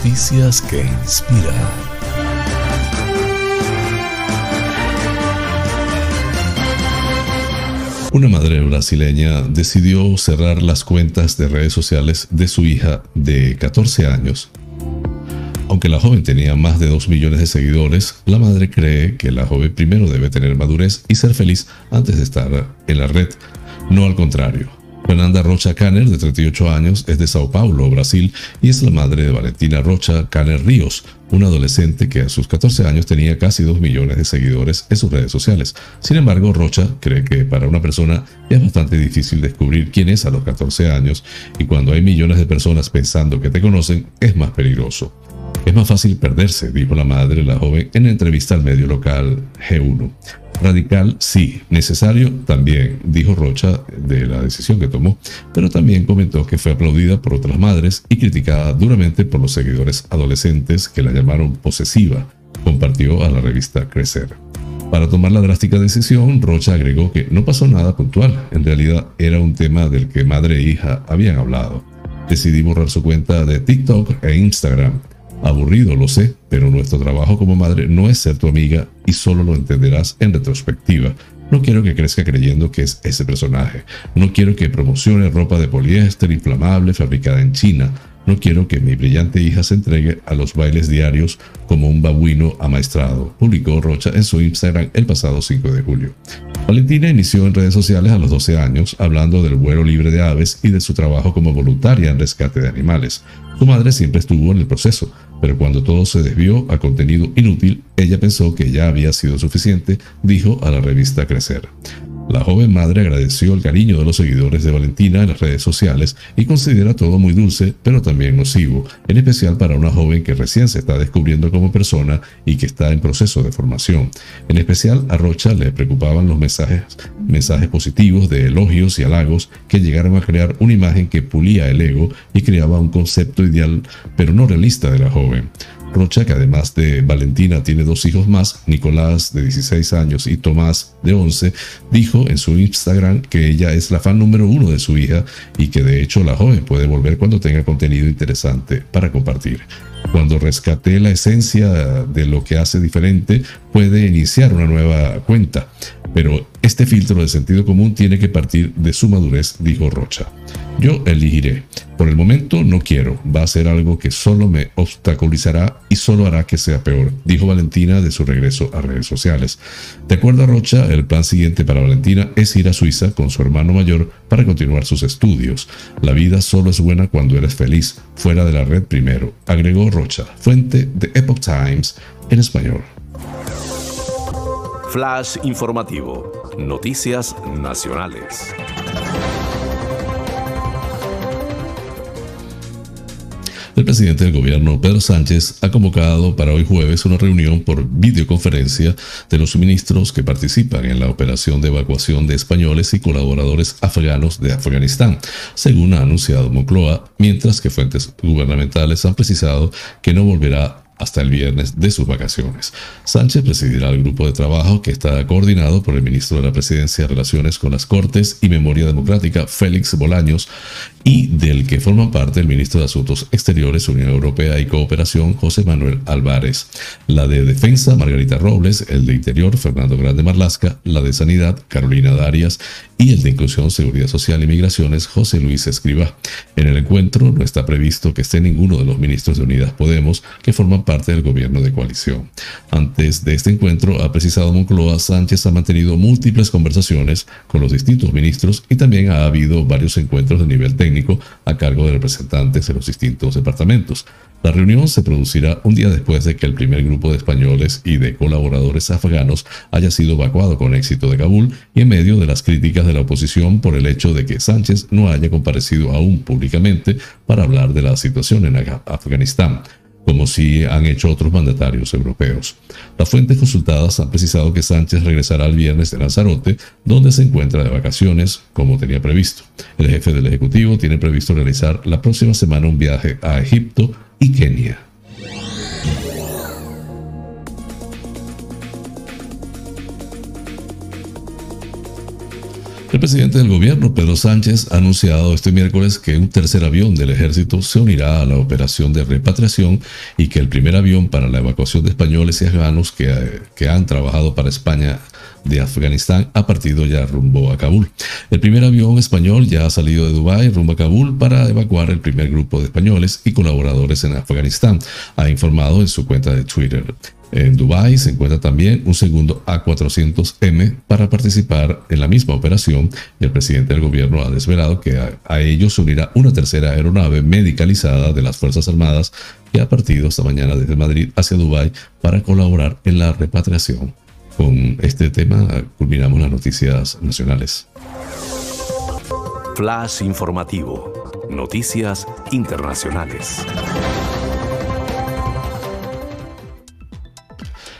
Noticias que inspiran. Una madre brasileña decidió cerrar las cuentas de redes sociales de su hija de 14 años. Aunque la joven tenía más de 2 millones de seguidores, la madre cree que la joven primero debe tener madurez y ser feliz antes de estar en la red, no al contrario. Fernanda Rocha Canner, de 38 años, es de Sao Paulo, Brasil, y es la madre de Valentina Rocha Canner Ríos, una adolescente que a sus 14 años tenía casi 2 millones de seguidores en sus redes sociales. Sin embargo, Rocha cree que para una persona es bastante difícil descubrir quién es a los 14 años, y cuando hay millones de personas pensando que te conocen, es más peligroso. Es más fácil perderse, dijo la madre de la joven en entrevista al medio local G1. Radical, sí. Necesario, también, dijo Rocha de la decisión que tomó, pero también comentó que fue aplaudida por otras madres y criticada duramente por los seguidores adolescentes que la llamaron posesiva, compartió a la revista Crecer. Para tomar la drástica decisión, Rocha agregó que no pasó nada puntual, en realidad era un tema del que madre e hija habían hablado. Decidí borrar su cuenta de TikTok e Instagram Aburrido, lo sé, pero nuestro trabajo como madre no es ser tu amiga y solo lo entenderás en retrospectiva. No quiero que crezca creyendo que es ese personaje. No quiero que promocione ropa de poliéster inflamable fabricada en China. No quiero que mi brillante hija se entregue a los bailes diarios como un babuino amaestrado, publicó Rocha en su Instagram el pasado 5 de julio. Valentina inició en redes sociales a los 12 años hablando del vuelo libre de aves y de su trabajo como voluntaria en rescate de animales. Su madre siempre estuvo en el proceso, pero cuando todo se desvió a contenido inútil, ella pensó que ya había sido suficiente, dijo a la revista Crecer. La joven madre agradeció el cariño de los seguidores de Valentina en las redes sociales y considera todo muy dulce, pero también nocivo, en especial para una joven que recién se está descubriendo como persona y que está en proceso de formación. En especial a Rocha le preocupaban los mensajes, mensajes positivos de elogios y halagos que llegaron a crear una imagen que pulía el ego y creaba un concepto ideal pero no realista de la joven. Rocha, que además de Valentina tiene dos hijos más, Nicolás de 16 años y Tomás de 11, dijo en su Instagram que ella es la fan número uno de su hija y que de hecho la joven puede volver cuando tenga contenido interesante para compartir. Cuando rescate la esencia de lo que hace diferente, puede iniciar una nueva cuenta. Pero este filtro de sentido común tiene que partir de su madurez, dijo Rocha. Yo elegiré. Por el momento no quiero. Va a ser algo que solo me obstaculizará y solo hará que sea peor, dijo Valentina de su regreso a redes sociales. De acuerdo a Rocha, el plan siguiente para Valentina es ir a Suiza con su hermano mayor para continuar sus estudios. La vida solo es buena cuando eres feliz, fuera de la red primero, agregó Rocha, fuente de Epoch Times en español. Flash informativo. Noticias nacionales. El presidente del gobierno, Pedro Sánchez, ha convocado para hoy jueves una reunión por videoconferencia de los ministros que participan en la operación de evacuación de españoles y colaboradores afganos de Afganistán, según ha anunciado Moncloa, mientras que fuentes gubernamentales han precisado que no volverá hasta el viernes de sus vacaciones. Sánchez presidirá el grupo de trabajo que está coordinado por el ministro de la Presidencia de Relaciones con las Cortes y Memoria Democrática, Félix Bolaños, y del que forman parte el ministro de Asuntos Exteriores, Unión Europea y Cooperación, José Manuel Álvarez, la de Defensa, Margarita Robles, el de Interior, Fernando Grande Marlasca, la de Sanidad, Carolina Darias, y el de Inclusión, Seguridad Social y Migraciones, José Luis Escriba. En el encuentro no está previsto que esté ninguno de los ministros de Unidas Podemos que forman parte del gobierno de coalición. Antes de este encuentro, ha precisado Moncloa, Sánchez ha mantenido múltiples conversaciones con los distintos ministros y también ha habido varios encuentros de nivel técnico a cargo de representantes de los distintos departamentos. La reunión se producirá un día después de que el primer grupo de españoles y de colaboradores afganos haya sido evacuado con éxito de Kabul y en medio de las críticas de la oposición por el hecho de que Sánchez no haya comparecido aún públicamente para hablar de la situación en Afganistán como si han hecho otros mandatarios europeos. Las fuentes consultadas han precisado que Sánchez regresará el viernes de Lanzarote, donde se encuentra de vacaciones, como tenía previsto. El jefe del Ejecutivo tiene previsto realizar la próxima semana un viaje a Egipto y Kenia. El presidente del gobierno, Pedro Sánchez, ha anunciado este miércoles que un tercer avión del ejército se unirá a la operación de repatriación y que el primer avión para la evacuación de españoles y afganos que, han trabajado para España de Afganistán ha partido ya rumbo a Kabul. El primer avión español ya ha salido de Dubái rumbo a Kabul para evacuar el primer grupo de españoles y colaboradores en Afganistán, ha informado en su cuenta de Twitter. En Dubái se encuentra también un segundo A400M para participar en la misma operación y el presidente del gobierno ha desvelado que a, a se unirá una tercera aeronave medicalizada de las Fuerzas Armadas que ha partido esta mañana desde Madrid hacia Dubái para colaborar en la repatriación. Con este tema culminamos las noticias nacionales. Flash informativo. Noticias internacionales.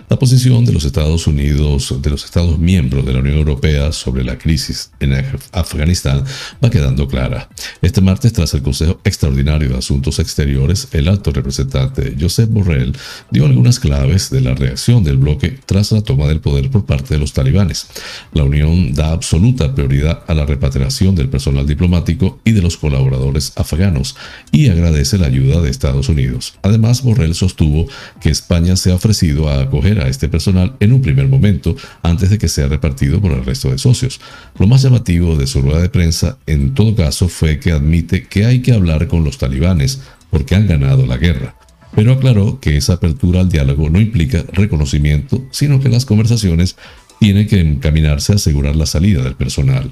La posición de los Estados Unidos, de los Estados miembros de la Unión Europea sobre la crisis en Afganistán va quedando clara. Este martes, tras el Consejo Extraordinario de Asuntos Exteriores, el alto representante Josep Borrell dio algunas claves de la reacción del bloque tras la toma del poder por parte de los talibanes. La Unión da absoluta prioridad a la repatriación del personal diplomático y de los colaboradores afganos y agradece la ayuda de Estados Unidos. Además, Borrell sostuvo que España se ha ofrecido a acoger a este personal en un primer momento antes de que sea repartido por el resto de socios. Lo más llamativo de su rueda de prensa en todo caso fue que admite que hay que hablar con los talibanes porque han ganado la guerra pero aclaró que esa apertura al diálogo no implica reconocimiento, sino que las conversaciones tienen que encaminarse a asegurar la salida del personal.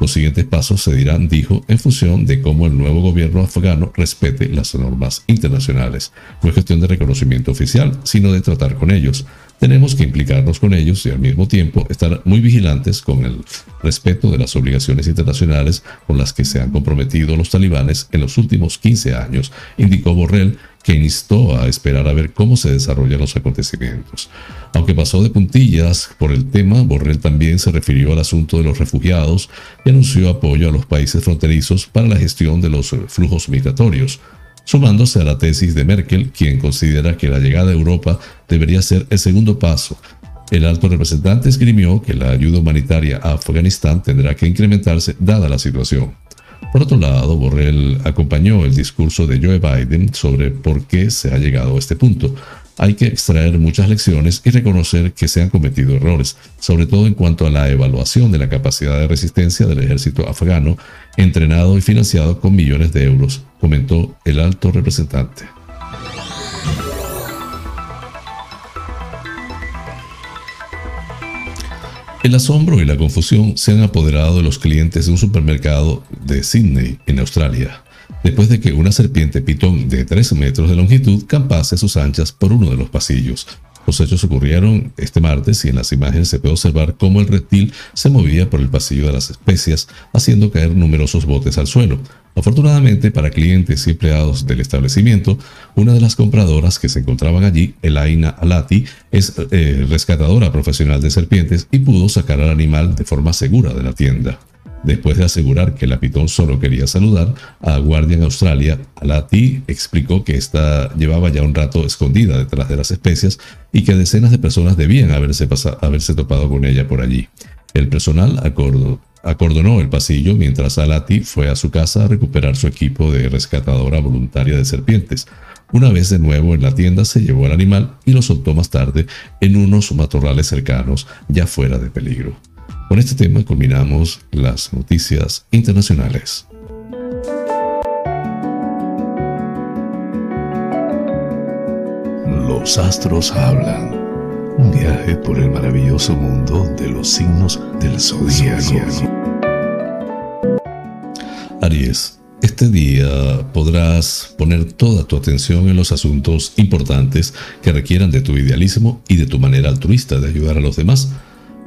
Los siguientes pasos se dirán, dijo, en función de cómo el nuevo gobierno afgano respete las normas internacionales. No es cuestión de reconocimiento oficial, sino de tratar con ellos. Tenemos que implicarnos con ellos y al mismo tiempo estar muy vigilantes con el respeto de las obligaciones internacionales con las que se han comprometido los talibanes en los últimos 15 años, indicó Borrell, que instó a esperar a ver cómo se desarrollan los acontecimientos. Aunque pasó de puntillas por el tema, Borrell también se refirió al asunto de los refugiados y anunció apoyo a los países fronterizos para la gestión de los flujos migratorios sumándose a la tesis de Merkel, quien considera que la llegada a Europa debería ser el segundo paso. El alto representante esgrimió que la ayuda humanitaria a Afganistán tendrá que incrementarse dada la situación. Por otro lado, Borrell acompañó el discurso de Joe Biden sobre por qué se ha llegado a este punto. Hay que extraer muchas lecciones y reconocer que se han cometido errores, sobre todo en cuanto a la evaluación de la capacidad de resistencia del ejército afgano, entrenado y financiado con millones de euros, comentó el alto representante. El asombro y la confusión se han apoderado de los clientes de un supermercado de Sydney, en Australia, después de que una serpiente pitón de 3 metros de longitud campase sus anchas por uno de los pasillos. Los hechos ocurrieron este martes y en las imágenes se puede observar cómo el reptil se movía por el pasillo de las especias, haciendo caer numerosos botes al suelo. Afortunadamente para clientes y empleados del establecimiento, una de las compradoras que se encontraban allí, Elaina Alati, es eh, rescatadora profesional de serpientes y pudo sacar al animal de forma segura de la tienda. Después de asegurar que la pitón solo quería saludar, a Guardian Australia, Alati explicó que esta llevaba ya un rato escondida detrás de las especias y que decenas de personas debían haberse, topado con ella por allí. El personal acordó, acordonó el pasillo mientras Alati fue a su casa a recuperar su equipo de rescatadora voluntaria de serpientes. Una vez de nuevo en la tienda se llevó al animal y lo soltó más tarde en unos matorrales cercanos, ya fuera de peligro. Con este tema culminamos las noticias internacionales. Los astros hablan. Un viaje por el maravilloso mundo de los signos del zodiaco. Aries, este día podrás poner toda tu atención en los asuntos importantes que requieran de tu idealismo y de tu manera altruista de ayudar a los demás.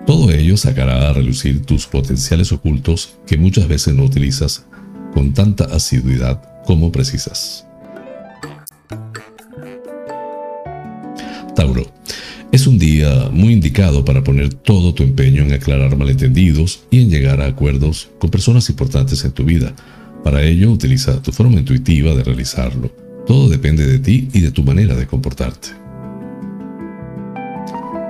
Todo ello sacará a relucir tus potenciales ocultos que muchas veces no utilizas con tanta asiduidad como precisas. Tauro. Es un día muy indicado para poner todo tu empeño en aclarar malentendidos y en llegar a acuerdos con personas importantes en tu vida. Para ello, utiliza tu forma intuitiva de realizarlo. Todo depende de ti y de tu manera de comportarte.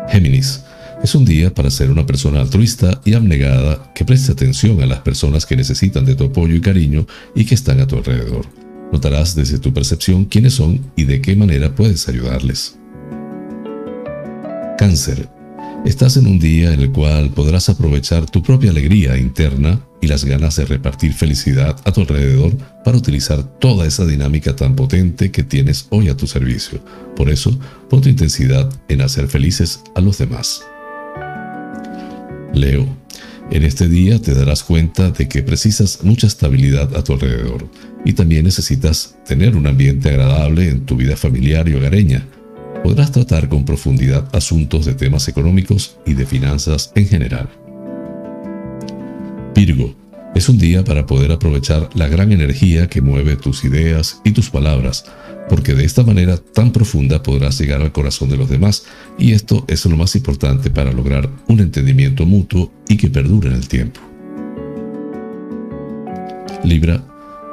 Géminis. Es un día para ser una persona altruista y abnegada que preste atención a las personas que necesitan de tu apoyo y cariño y que están a tu alrededor. Notarás desde tu percepción quiénes son y de qué manera puedes ayudarles. Cáncer. Estás en un día en el cual podrás aprovechar tu propia alegría interna y las ganas de repartir felicidad a tu alrededor para utilizar toda esa dinámica tan potente que tienes hoy a tu servicio. Por eso, pon tu intensidad en hacer felices a los demás. Leo, en este día te darás cuenta de que precisas mucha estabilidad a tu alrededor y también necesitas tener un ambiente agradable en tu vida familiar y hogareña podrás tratar con profundidad asuntos de temas económicos y de finanzas en general. Virgo, es un día para poder aprovechar la gran energía que mueve tus ideas y tus palabras, porque de esta manera tan profunda podrás llegar al corazón de los demás, y esto es lo más importante para lograr un entendimiento mutuo y que perdure en el tiempo. Libra,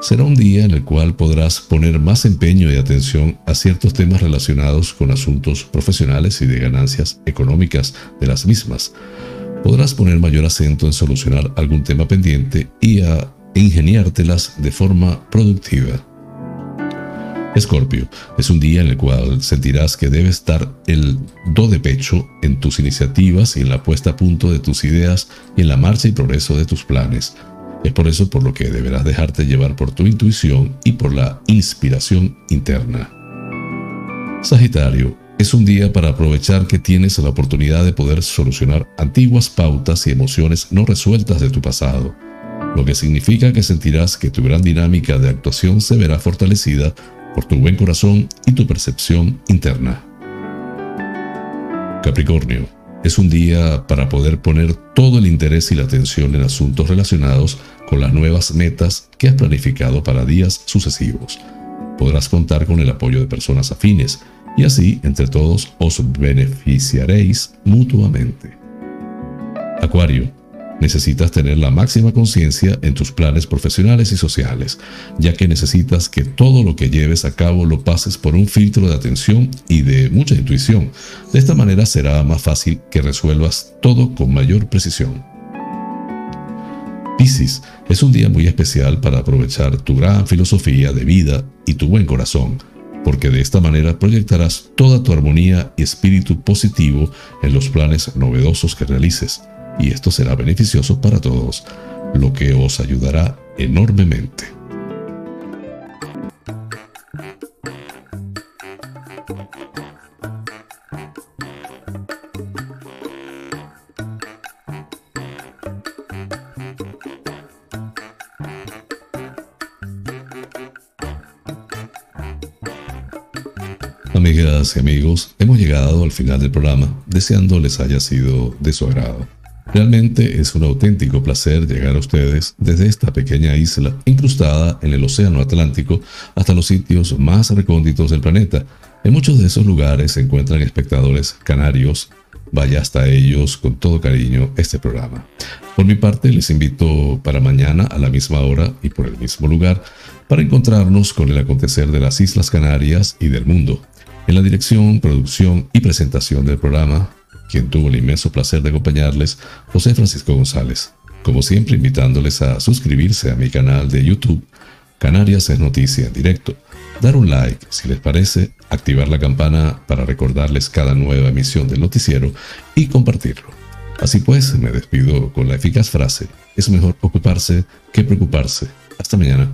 será un día en el cual podrás poner más empeño y atención a ciertos temas relacionados con asuntos profesionales y de ganancias económicas de las mismas. Podrás poner mayor acento en solucionar algún tema pendiente y a ingeniártelas de forma productiva. Escorpio, es un día en el cual sentirás que debes dar el do de pecho en tus iniciativas y en la puesta a punto de tus ideas y en la marcha y progreso de tus planes. Es por eso por lo que deberás dejarte llevar por tu intuición y por la inspiración interna. Sagitario, es un día para aprovechar que tienes la oportunidad de poder solucionar antiguas pautas y emociones no resueltas de tu pasado, lo que significa que sentirás que tu gran dinámica de actuación se verá fortalecida por tu buen corazón y tu percepción interna. Capricornio, es un día para poder poner todo el interés y la atención en asuntos relacionados con las nuevas metas que has planificado para días sucesivos. Podrás contar con el apoyo de personas afines y así entre todos os beneficiaréis mutuamente. Acuario, necesitas tener la máxima conciencia en tus planes profesionales y sociales, ya que necesitas que todo lo que lleves a cabo lo pases por un filtro de atención y de mucha intuición. De esta manera será más fácil que resuelvas todo con mayor precisión. Piscis es un día muy especial para aprovechar tu gran filosofía de vida y tu buen corazón, porque de esta manera proyectarás toda tu armonía y espíritu positivo en los planes novedosos que realices y esto será beneficioso para todos, lo que os ayudará enormemente. Y amigos, hemos llegado al final del programa, deseando les haya sido de su agrado. Realmente es un auténtico placer llegar a ustedes desde esta pequeña isla incrustada en el Océano Atlántico hasta los sitios más recónditos del planeta. En muchos de esos lugares se encuentran espectadores canarios. Vaya hasta ellos con todo cariño este programa. Por mi parte, les invito para mañana a la misma hora y por el mismo lugar para encontrarnos con el acontecer de las Islas Canarias y del mundo. En la dirección, producción y presentación del programa, quien tuvo el inmenso placer de acompañarles, José Francisco González. Como siempre, invitándoles a suscribirse a mi canal de YouTube, Canarias es Noticia en directo, dar un like si les parece, activar la campana para recordarles cada nueva emisión del noticiero y compartirlo. Así pues, me despido con la eficaz frase, es mejor ocuparse que preocuparse. Hasta mañana.